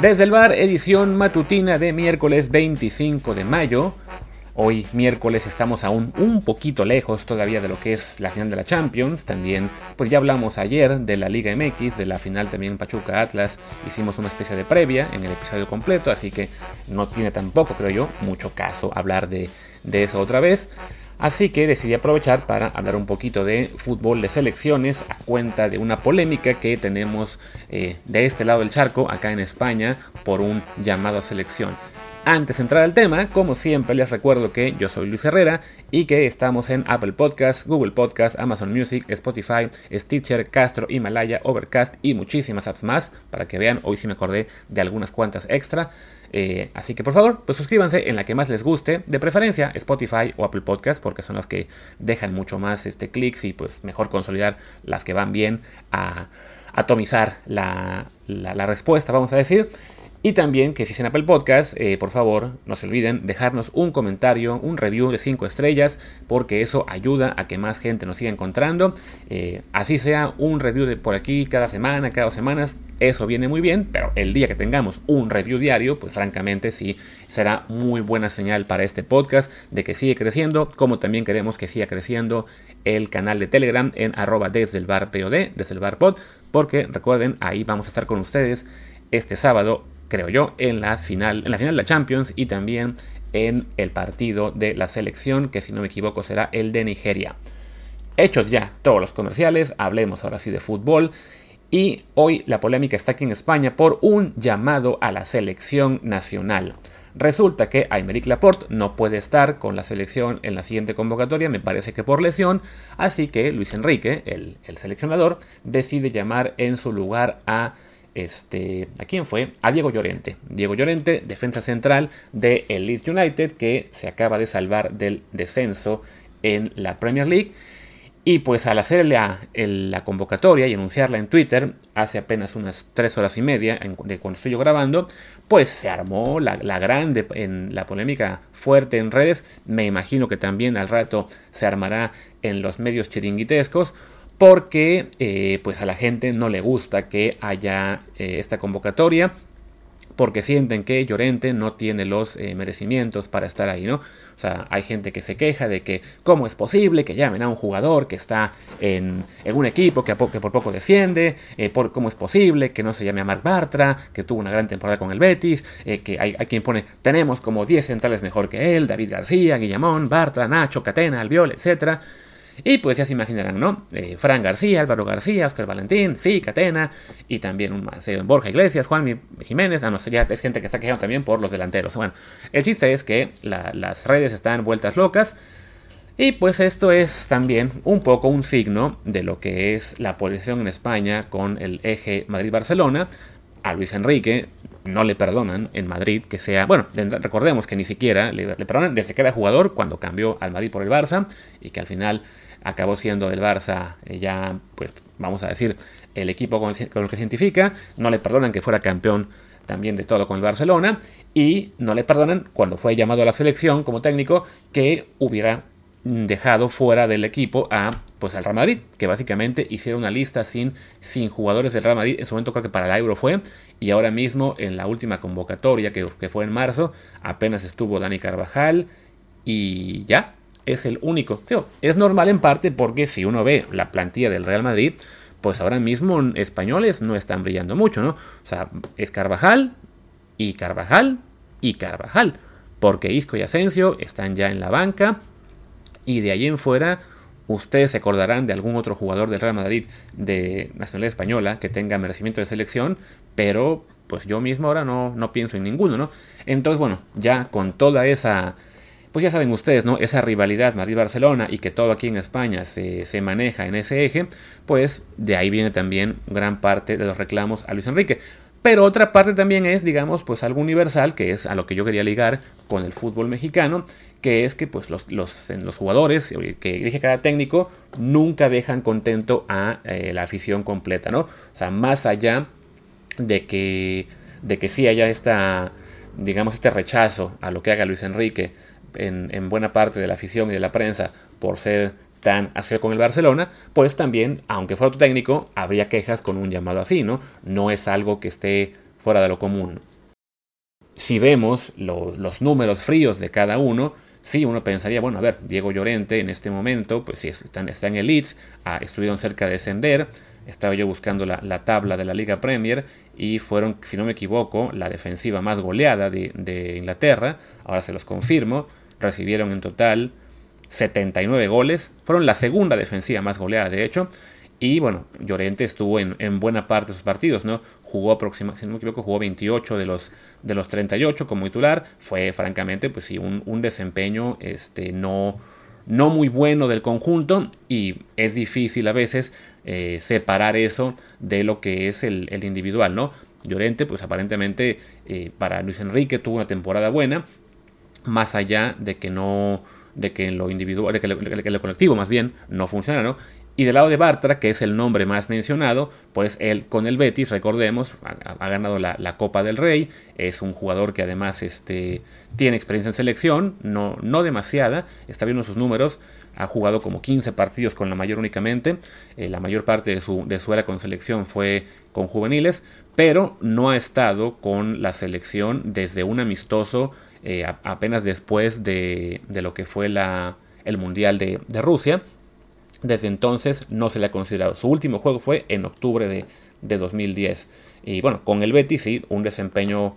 Desde el bar, edición matutina de miércoles 25 de mayo. Hoy miércoles estamos aún un poquito lejos todavía de lo que es la final de la Champions. También, pues ya hablamos ayer de la Liga MX, de la final también Pachuca Atlas. Hicimos una especie de previa en el episodio completo, así que no tiene tampoco, creo yo, mucho caso hablar de, de eso otra vez. Así que decidí aprovechar para hablar un poquito de fútbol de selecciones a cuenta de una polémica que tenemos eh, de este lado del charco, acá en España, por un llamado a selección. Antes de entrar al tema, como siempre les recuerdo que yo soy Luis Herrera y que estamos en Apple Podcasts, Google Podcasts, Amazon Music, Spotify, Stitcher, Castro, Himalaya, Overcast y muchísimas apps más para que vean, hoy sí me acordé de algunas cuantas extra. Eh, así que por favor, pues suscríbanse en la que más les guste, de preferencia Spotify o Apple Podcasts, porque son las que dejan mucho más este, clics y pues mejor consolidar las que van bien a atomizar la respuesta, vamos a decir. Y también que si es en Apple Podcast, eh, por favor, no se olviden dejarnos un comentario, un review de 5 estrellas, porque eso ayuda a que más gente nos siga encontrando. Eh, así sea un review de por aquí cada semana, cada dos semanas, eso viene muy bien, pero el día que tengamos un review diario, pues francamente sí será muy buena señal para este podcast de que sigue creciendo, como también queremos que siga creciendo el canal de Telegram en arroba desde el bar POD, desde el bar pod, porque recuerden, ahí vamos a estar con ustedes este sábado creo yo, en la final, en la final de la Champions y también en el partido de la selección, que si no me equivoco será el de Nigeria. Hechos ya todos los comerciales, hablemos ahora sí de fútbol. Y hoy la polémica está aquí en España por un llamado a la selección nacional. Resulta que Aymeric Laporte no puede estar con la selección en la siguiente convocatoria, me parece que por lesión, así que Luis Enrique, el, el seleccionador, decide llamar en su lugar a este, ¿a quién fue? A Diego Llorente. Diego Llorente, defensa central de el Leeds United, que se acaba de salvar del descenso en la Premier League. Y pues al hacer la, la, convocatoria y anunciarla en Twitter hace apenas unas tres horas y media de cuando estoy yo grabando, pues se armó la, la, grande en la polémica fuerte en redes. Me imagino que también al rato se armará en los medios chiringuitescos porque eh, pues a la gente no le gusta que haya eh, esta convocatoria porque sienten que Llorente no tiene los eh, merecimientos para estar ahí, ¿no? O sea, hay gente que se queja de que cómo es posible que llamen a un jugador que está en, un equipo que, por poco desciende, por, cómo es posible que no se llame a Marc Bartra, que tuvo una gran temporada con el Betis, que hay, hay, quien pone, tenemos como 10 centrales mejor que él, David García, Guillamón, Bartra, Nacho, Catena, Albiol, etcétera. Y pues ya se imaginarán, ¿no? Eh, Fran García, Álvaro García, Oscar Valentín, sí, Catena, y también un más, eh, Borja Iglesias, Juan Jiménez, ah, no ya es gente que está quejando también por los delanteros. Bueno, el chiste es que las redes están vueltas locas. Y pues esto es también un poco un signo de lo que es la posición en España con el eje Madrid-Barcelona. A Luis Enrique no le perdonan en Madrid que sea, bueno, recordemos que ni siquiera le perdonan desde que era jugador cuando cambió al Madrid por el Barça y que al final acabó siendo el Barça eh, ya, pues vamos a decir, el equipo con, el que se identifica, no le perdonan que fuera campeón también de todo con el Barcelona. Y no le perdonan cuando fue llamado a la selección como técnico que hubiera dejado fuera del equipo a pues al Real Madrid, que básicamente hicieron una lista sin, sin jugadores del Real Madrid, en su momento creo que para el Euro fue, y ahora mismo en la última convocatoria que, que fue en marzo, apenas estuvo Dani Carvajal y ya, es el único. es normal en parte porque si uno ve la plantilla del Real Madrid, pues ahora mismo españoles no están brillando mucho, ¿no? O sea, es Carvajal y Carvajal y Carvajal. Porque Isco y Asensio están ya en la banca. Y de ahí en fuera, ustedes se acordarán de algún otro jugador del Real Madrid de nacionalidad española que tenga merecimiento de selección. Pero pues yo mismo ahora no, no pienso en ninguno, ¿no? Entonces, bueno, ya con toda esa pues ya saben ustedes, ¿no? Esa rivalidad Madrid-Barcelona y que todo aquí en España se, maneja en ese eje, pues de ahí viene también gran parte de los reclamos a Luis Enrique. Pero otra parte también es, digamos, pues algo universal, que es a lo que yo quería ligar con el fútbol mexicano, que es que pues los, los, los jugadores que dirige cada técnico nunca dejan contento a eh, la afición completa, ¿no? O sea, más allá de que, de que sí haya esta, digamos, este rechazo a lo que haga Luis Enrique en, buena parte de la afición y de la prensa por ser tan hacia con el Barcelona, pues también, aunque fuera tu técnico, habría quejas con un llamado así, ¿no? No es algo que esté fuera de lo común. si vemos los números fríos de cada uno, sí, uno pensaría, bueno, a ver, Diego Llorente en este momento, pues sí, está, en el Leeds, ah, estuvieron cerca de descender, estaba yo buscando la, tabla de la Liga Premier y fueron, si no me equivoco, la defensiva más goleada de, de Inglaterra, ahora se los confirmo, recibieron en total 79 goles, fueron la segunda defensiva más goleada de hecho, y bueno, Llorente estuvo en, buena parte de sus partidos, ¿no? Jugó aproximadamente, si no jugó 28 de los, de los 38 como titular. Fue francamente, pues sí, un, desempeño este, no, no muy bueno del conjunto. Y es difícil a veces eh, separar eso de lo que es el, individual, ¿no? Llorente, pues aparentemente eh, para Luis Enrique tuvo una temporada buena. Más allá de que no de que en lo individual, de que, lo colectivo más bien no funciona, ¿no? Y del lado de Bartra, que es el nombre más mencionado, pues él con el Betis, recordemos, ha, ganado la, Copa del Rey, es un jugador que además este, tiene experiencia en selección, no, no demasiada, está viendo sus números, ha jugado como 15 partidos con la mayor únicamente, eh, la mayor parte de su, de era con selección fue con juveniles, pero no ha estado con la selección desde un amistoso eh, apenas después de, lo que fue la, el Mundial de, Rusia. Desde entonces no se le ha considerado. Su último juego fue en octubre de, 2010. Y bueno, con el Betis sí, un desempeño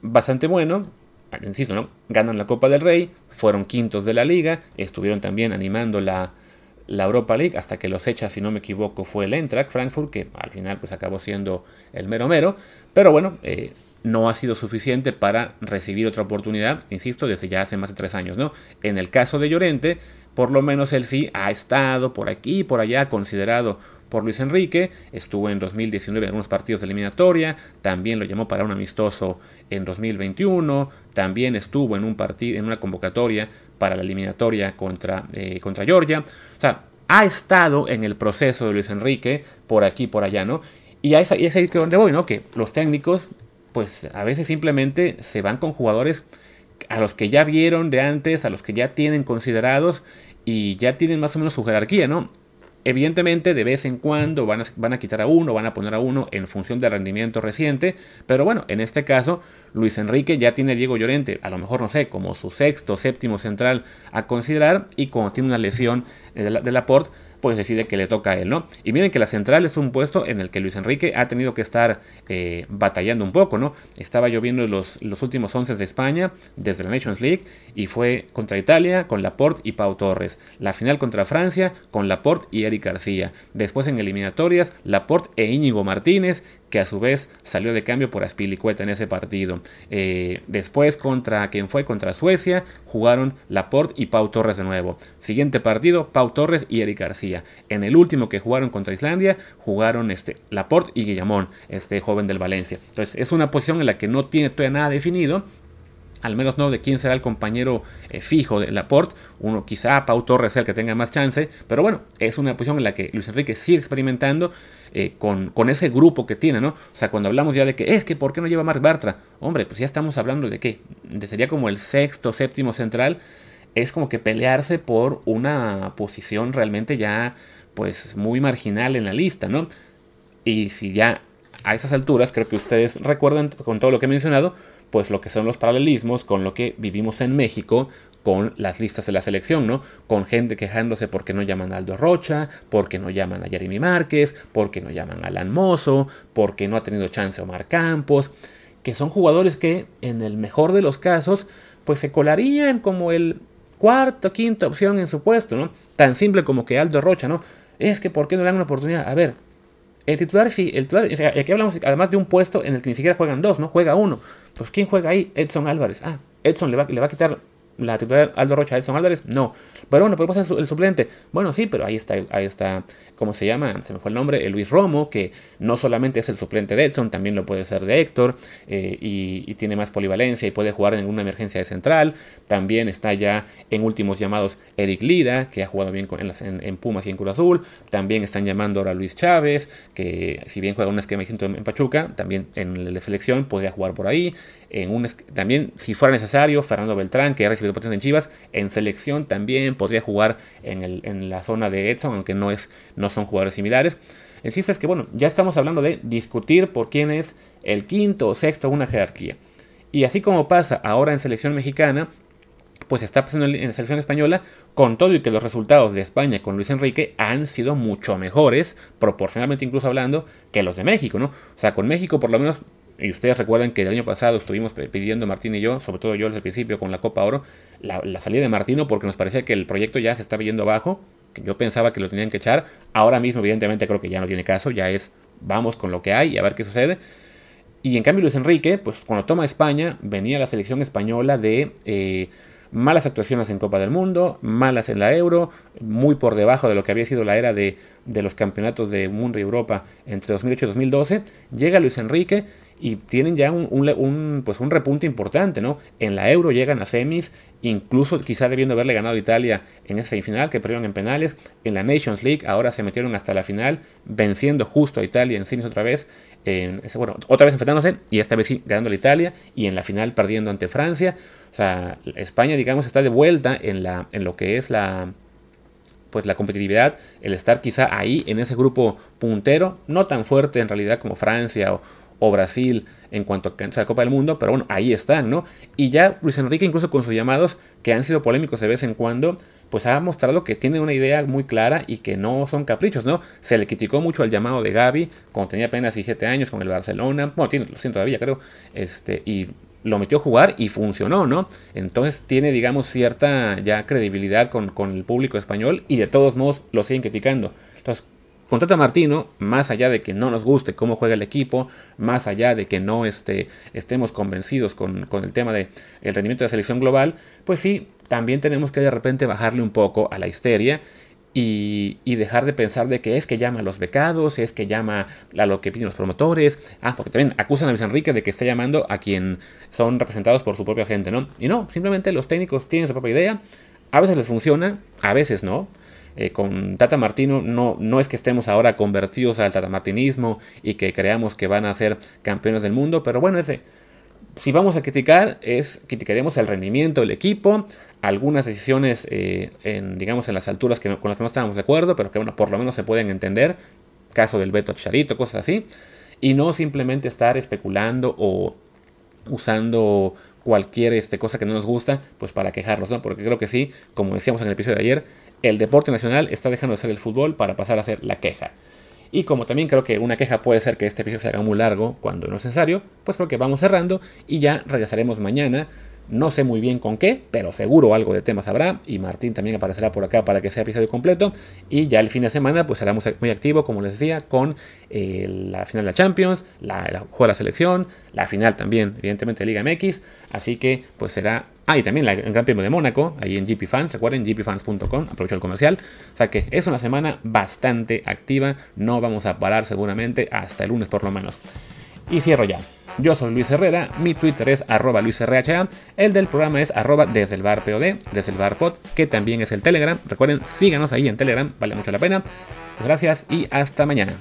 bastante bueno. Insisto, ¿no? Ganan la Copa del Rey, fueron quintos de la liga, estuvieron también animando la, la Europa League hasta que los echa, si no me equivoco, fue el Eintracht Frankfurt, que al final pues acabó siendo el mero mero. Pero bueno, eh, no ha sido suficiente para recibir otra oportunidad, insisto, desde ya hace más de tres años, ¿no? En el caso de Llorente, por lo menos él sí ha estado por aquí y por allá considerado por Luis Enrique, estuvo en 2019 en algunos partidos de eliminatoria, también lo llamó para un amistoso en 2021, también estuvo en un partido, en una convocatoria para la eliminatoria contra, eh, contra Georgia, o sea, ha estado en el proceso de Luis Enrique por aquí por allá, ¿no? Y, es ahí donde voy, ¿no? Que los técnicos pues a veces simplemente se van con jugadores a los que ya vieron de antes, a los que ya tienen considerados y ya tienen más o menos su jerarquía, ¿no? Evidentemente de vez en cuando van a, van a, quitar a uno, van a poner a uno en función del rendimiento reciente, pero bueno, en este caso Luis Enrique ya tiene a Diego Llorente, a lo mejor no sé, como su sexto, séptimo central a considerar y como tiene una lesión de la, de pues decide que le toca a él, ¿no? Y miren que la central es un puesto en el que Luis Enrique ha tenido que estar eh, batallando un poco, ¿no? Estaba lloviendo los, los últimos 11 de España desde la Nations League y fue contra Italia con Laporte y Pau Torres. La final contra Francia con Laporte y Eric García. Después en eliminatorias, Laporte e Íñigo Martínez, que a su vez salió de cambio por Aspilicueta en ese partido. Eh, después contra quien fue contra Suecia, jugaron Laporte y Pau Torres de nuevo. Siguiente partido, Pau Torres y Eric García. En el último que jugaron contra Islandia, jugaron este, Laporte y Guillamón, este joven del Valencia. Entonces es una posición en la que no tiene todavía nada definido, al menos no de quién será el compañero eh, fijo de Laporte. Uno quizá Pau Torres sea el que tenga más chance, pero bueno, es una posición en la que Luis Enrique sigue experimentando eh, con, con, ese grupo que tiene, ¿no? O sea, cuando hablamos ya de que es que ¿por qué no lleva Marc Bartra? Hombre, pues ya estamos hablando de que de sería como el sexto, séptimo central. Es como que pelearse por una posición realmente ya pues muy marginal en la lista, ¿no? Y si ya a esas alturas, creo que ustedes recuerdan con todo lo que he mencionado, pues lo que son los paralelismos con lo que vivimos en México con las listas de la selección, ¿no? Con gente quejándose porque no llaman a Aldo Rocha, porque no llaman a Jeremy Márquez, porque no llaman a Alan Mozo, porque no ha tenido chance Omar Campos, que son jugadores que en el mejor de los casos pues se colarían como el cuarto, quinta opción en su puesto, ¿no? Tan simple como que Aldo Rocha, ¿no? Es que ¿por qué no le dan una oportunidad? A ver, el titular sí, el titular, o aquí hablamos además de un puesto en el que ni siquiera juegan dos, ¿no? Juega uno. Pues ¿quién juega ahí? Edson Álvarez. Ah, Edson le va, le va a quitar la titular Aldo Rocha Edson Álvarez. No. Pero bueno, podemos ser el suplente. Bueno, sí, pero ahí está, ahí está, ¿cómo se llama? Se me fue el nombre, Luis Romo, que no solamente es el suplente de Edson, también lo puede ser de Héctor, eh, y, tiene más polivalencia y puede jugar en una emergencia de central. También está ya en últimos llamados Eric Lira, que ha jugado bien en, Pumas y en Cruz Azul. También están llamando ahora a Luis Chávez, que si bien juega un esquema distinto en, Pachuca, también en la selección podría jugar por ahí. En también, si fuera necesario, Fernando Beltrán, que ha recibido potencia en Chivas, en selección también podría jugar en, la zona de Edson, aunque no, es, no son jugadores similares. El chiste es que, bueno, ya estamos hablando de discutir por quién es el quinto o sexto una jerarquía. Y así como pasa ahora en selección mexicana, pues está pasando en la selección española, con todo y que los resultados de España con Luis Enrique han sido mucho mejores, proporcionalmente incluso hablando, que los de México, ¿no? O sea, con México por lo menos, y ustedes recuerdan que el año pasado estuvimos pidiendo Martín y yo, sobre todo yo desde el principio con la Copa Oro, la, salida de Martino porque nos parecía que el proyecto ya se estaba yendo abajo, que yo pensaba que lo tenían que echar, ahora mismo evidentemente creo que ya no tiene caso, ya es vamos con lo que hay y a ver qué sucede. Y en cambio Luis Enrique, pues cuando toma España, venía la selección española de... Eh, malas actuaciones en Copa del Mundo, malas en la Euro, muy por debajo de lo que había sido la era de, los campeonatos de Mundo y Europa entre 2008 y 2012. Llega Luis Enrique y tienen ya un, pues un repunte importante, ¿no? En la Euro llegan a semis, incluso quizá debiendo haberle ganado a Italia en esa semifinal que perdieron en penales. En la Nations League ahora se metieron hasta la final, venciendo justo a Italia en semis otra vez. En, bueno, otra vez enfrentándose y esta vez sí ganando a Italia y en la final perdiendo ante Francia. O sea, España, digamos, está de vuelta en, la, en lo que es la, pues la competitividad, el estar quizá ahí en ese grupo puntero, no tan fuerte en realidad como Francia o, o Brasil en cuanto a la Copa del Mundo, pero bueno, ahí están, ¿no? Y ya Luis Enrique, incluso con sus llamados, que han sido polémicos de vez en cuando, pues ha mostrado que tiene una idea muy clara y que no son caprichos, ¿no? Se le criticó mucho el llamado de Gaby cuando tenía apenas 17 años con el Barcelona, bueno, tiene, lo siento todavía, creo, este, y lo metió a jugar y funcionó, ¿no? Entonces tiene, digamos, cierta ya credibilidad con, con el público español y de todos modos lo siguen criticando. Entonces, con Tata Martino, más allá de que no nos guste cómo juega el equipo, más allá de que no este, estemos convencidos con, el tema del el rendimiento de la selección global, pues sí, también tenemos que de repente bajarle un poco a la histeria y, dejar de pensar de que es que llama a los becados, es que llama a lo que piden los promotores. Ah, porque también acusan a Luis Enrique de que está llamando a quien son representados por su propia gente, ¿no? Y no, simplemente los técnicos tienen su propia idea. A veces les funciona, a veces no. Eh, con Tata Martino no, no es que estemos ahora convertidos al tatamartinismo y que creamos que van a ser campeones del mundo, pero bueno, ese si vamos a criticar, es criticaremos el rendimiento del equipo, algunas decisiones, eh, en, digamos, en las alturas que con las que no estábamos de acuerdo, pero que bueno, por lo menos se pueden entender, caso del Beto Charito, cosas así, y no simplemente estar especulando o usando cualquier este, cosa que no nos gusta, pues para quejarnos, ¿no? Porque creo que sí, como decíamos en el episodio de ayer, el deporte nacional está dejando de ser el fútbol para pasar a ser la queja. Y como también creo que una queja puede ser que este episodio se haga muy largo cuando no es necesario, pues creo que vamos cerrando y ya regresaremos mañana. No sé muy bien con qué, pero seguro algo de temas habrá. Y Martín también aparecerá por acá para que sea episodio completo. Y ya el fin de semana, pues será muy activo, como les decía, con eh, la final de la Champions, la, la juego de la selección, la final también, evidentemente, de Liga MX. Así que, pues será Ah, y también el Gran Premio de Mónaco, ahí en GP Fans, recuerden, gpfans.com, aprovecho el comercial. O sea que es una semana bastante activa, no vamos a parar seguramente hasta el lunes por lo menos. Y cierro ya. Yo soy Luis Herrera, mi Twitter es arroba luisrha, el del programa es arroba desde el bar POD, desde el bar pod, que también es el Telegram. Recuerden, síganos ahí en Telegram, vale mucho la pena. Pues gracias y hasta mañana.